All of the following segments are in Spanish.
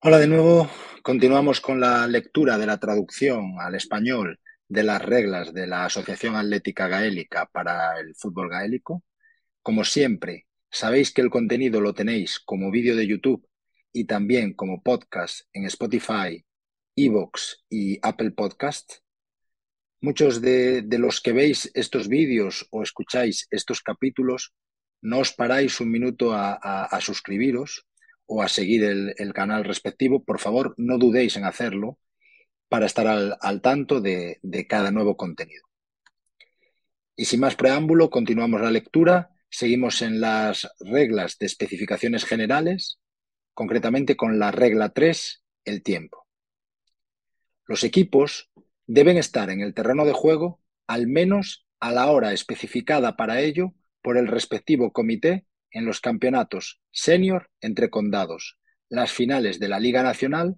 Hola de nuevo. Continuamos con la lectura de la traducción al español de las reglas de la Asociación Atlética Gaélica para el fútbol gaélico. Como siempre, sabéis que el contenido lo tenéis como vídeo de YouTube y también como podcast en Spotify, Evox y Apple Podcast. Muchos de, los que veis estos vídeos o escucháis estos capítulos no os paráis un minuto a suscribiros o a seguir el, canal respectivo, por favor no dudéis en hacerlo para estar al, tanto de, de cada nuevo contenido. Y sin más preámbulo, continuamos la lectura. Seguimos en las reglas de especificaciones generales, concretamente con la regla 3, el tiempo. Los equipos deben estar en el terreno de juego al menos a la hora especificada para ello por el respectivo comité en los campeonatos senior entre condados, las finales de la Liga Nacional,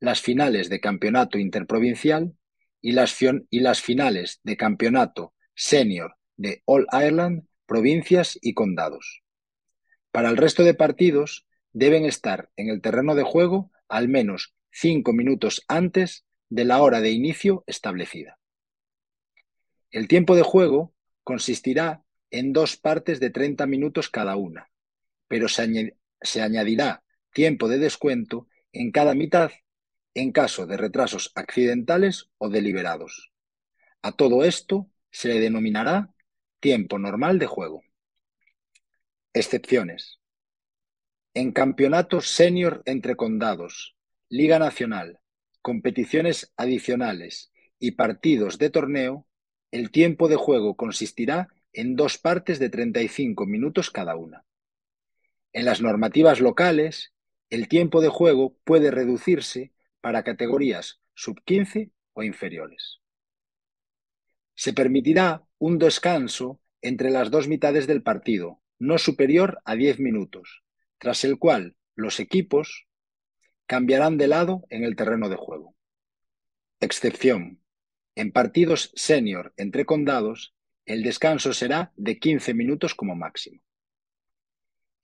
las finales de campeonato interprovincial y las, finales de campeonato senior de All Ireland, provincias y condados. Para el resto de partidos deben estar en el terreno de juego al menos cinco minutos antes de la hora de inicio establecida. El tiempo de juego consistirá en dos partes de 30 minutos cada una, pero se, se añadirá tiempo de descuento en cada mitad en caso de retrasos accidentales o deliberados. A todo esto se le denominará tiempo normal de juego. Excepciones. En campeonatos senior entre condados, Liga Nacional, competiciones adicionales y partidos de torneo, el tiempo de juego consistirá en dos partes de 35 minutos cada una. En las normativas locales, el tiempo de juego puede reducirse para categorías sub-15 o inferiores. Se permitirá un descanso entre las dos mitades del partido, no superior a 10 minutos, tras el cual los equipos cambiarán de lado en el terreno de juego. Excepción. En partidos senior entre condados, el descanso será de 15 minutos como máximo.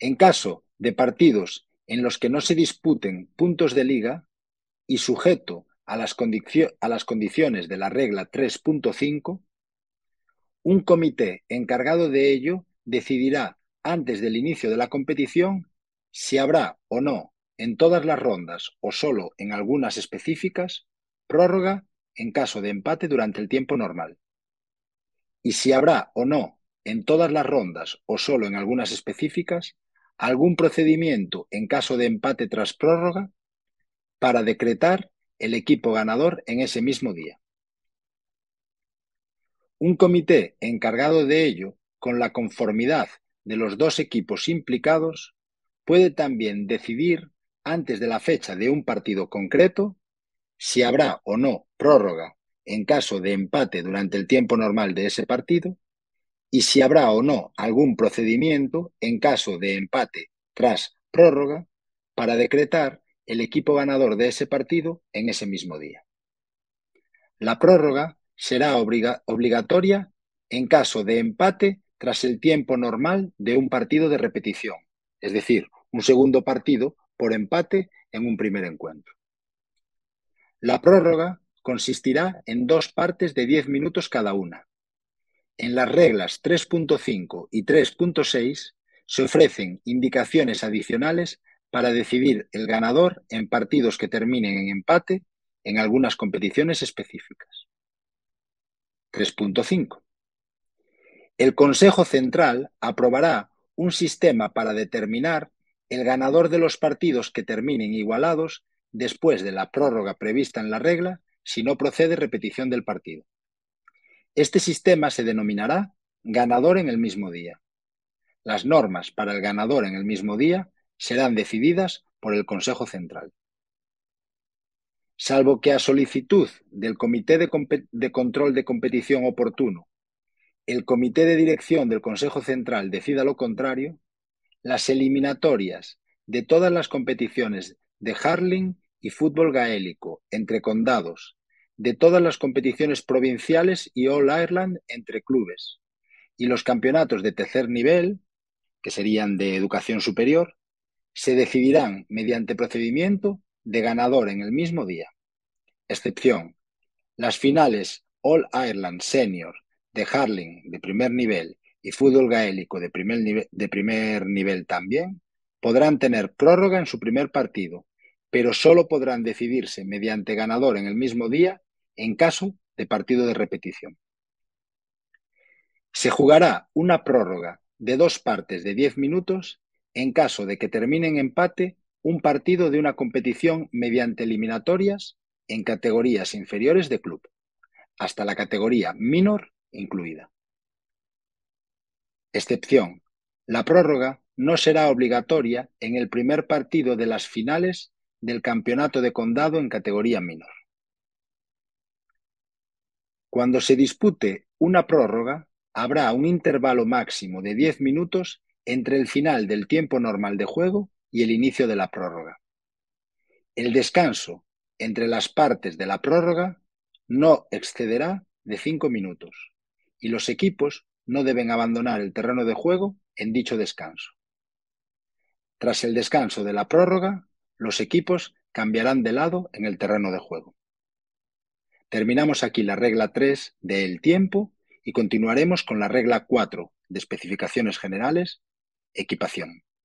En caso de partidos en los que no se disputen puntos de liga y sujeto a las, condiciones de la regla 3.5, un comité encargado de ello decidirá antes del inicio de la competición si habrá o no en todas las rondas o solo en algunas específicas prórroga en caso de empate durante el tiempo normal y si habrá o no en todas las rondas o solo en algunas específicas algún procedimiento en caso de empate tras prórroga para decretar el equipo ganador en ese mismo día. Un comité encargado de ello, con la conformidad de los dos equipos implicados, puede también decidir antes de la fecha de un partido concreto si habrá o no prórroga en caso de empate durante el tiempo normal de ese partido y si habrá o no algún procedimiento en caso de empate tras prórroga para decretar el equipo ganador de ese partido en ese mismo día. La prórroga será obligatoria en caso de empate tras el tiempo normal de un partido de repetición, es decir, un segundo partido por empate en un primer encuentro. La prórroga consistirá en dos partes de 10 minutos cada una. En las reglas 3.5 y 3.6 se ofrecen indicaciones adicionales para decidir el ganador en partidos que terminen en empate en algunas competiciones específicas. 3.5. El Consejo Central aprobará un sistema para determinar el ganador de los partidos que terminen igualados después de la prórroga prevista en la regla si no procede repetición del partido. Este sistema se denominará ganador en el mismo día. Las normas para el ganador en el mismo día serán decididas por el Consejo Central. Salvo que a solicitud del Comité de, Control de Competición oportuno, el Comité de Dirección del Consejo Central decida lo contrario, las eliminatorias de todas las competiciones de Harling y fútbol gaélico entre condados, de todas las competiciones provinciales y All Ireland entre clubes, y los campeonatos de tercer nivel, que serían de educación superior, se decidirán mediante procedimiento de ganador en el mismo día. Excepción. Las finales All Ireland Senior de Harling de primer nivel y fútbol gaélico de primer, nivel, de primer nivel también podrán tener prórroga en su primer partido, pero solo podrán decidirse mediante ganador en el mismo día en caso de partido de repetición. Se jugará una prórroga de dos partes de 10 minutos en caso de que termine en empate un partido de una competición mediante eliminatorias en categorías inferiores de club, hasta la categoría minor incluida. Excepción. La prórroga no será obligatoria en el primer partido de las finales del campeonato de condado en categoría menor. Cuando se dispute una prórroga, habrá un intervalo máximo de 10 minutos entre el final del tiempo normal de juego y el inicio de la prórroga. El descanso entre las partes de la prórroga no excederá de 5 minutos y los equipos no deben abandonar el terreno de juego en dicho descanso. Tras el descanso de la prórroga, los equipos cambiarán de lado en el terreno de juego. Terminamos aquí la regla 3 del tiempo y continuaremos con la regla 4 de especificaciones generales, equipación.